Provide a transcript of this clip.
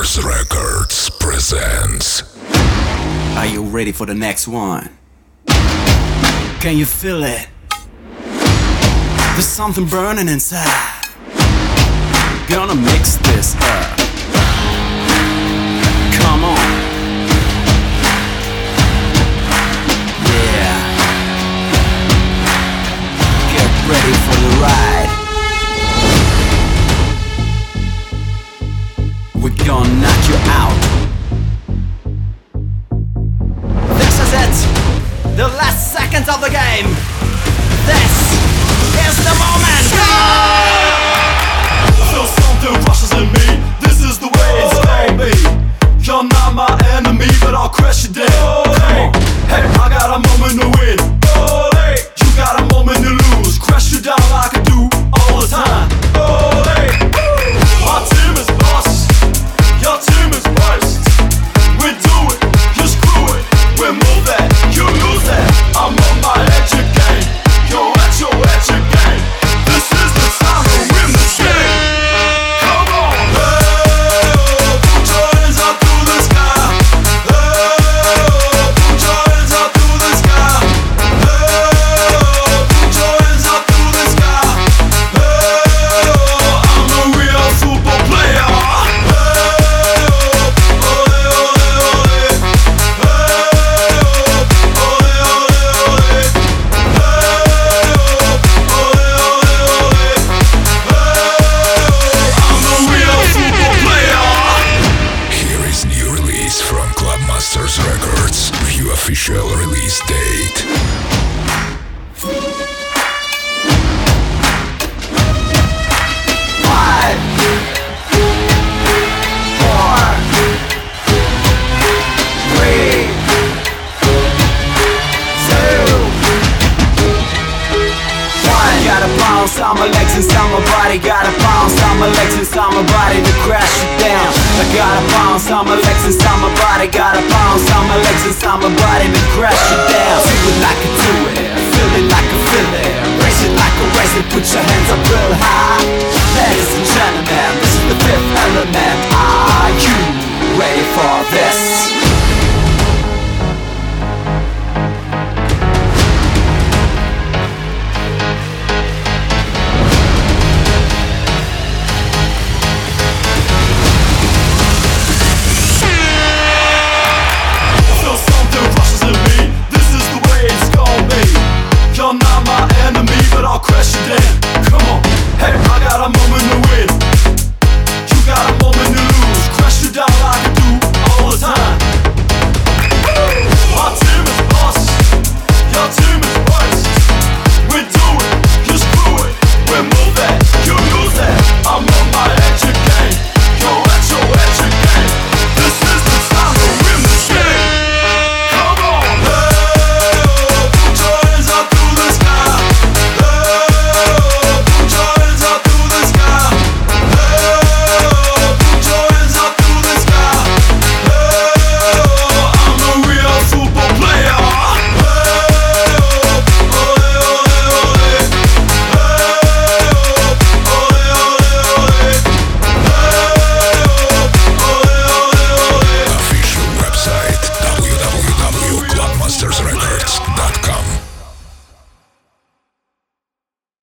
Masters Records presents. Are you ready for the next one? Can you feel it? There's something burning inside. Gonna mix this up. The last seconds of the game! This is the moment! Official release date. Body. Gotta bounce on my legs inside my body to crash it down. I gotta bounce on my legs inside my body. Gotta bounce on my legs inside my body to crash it down. Do it like I do it, feel it like I feel it. Raise it like a raise it, put your hands up real high. Ladies and gentlemen.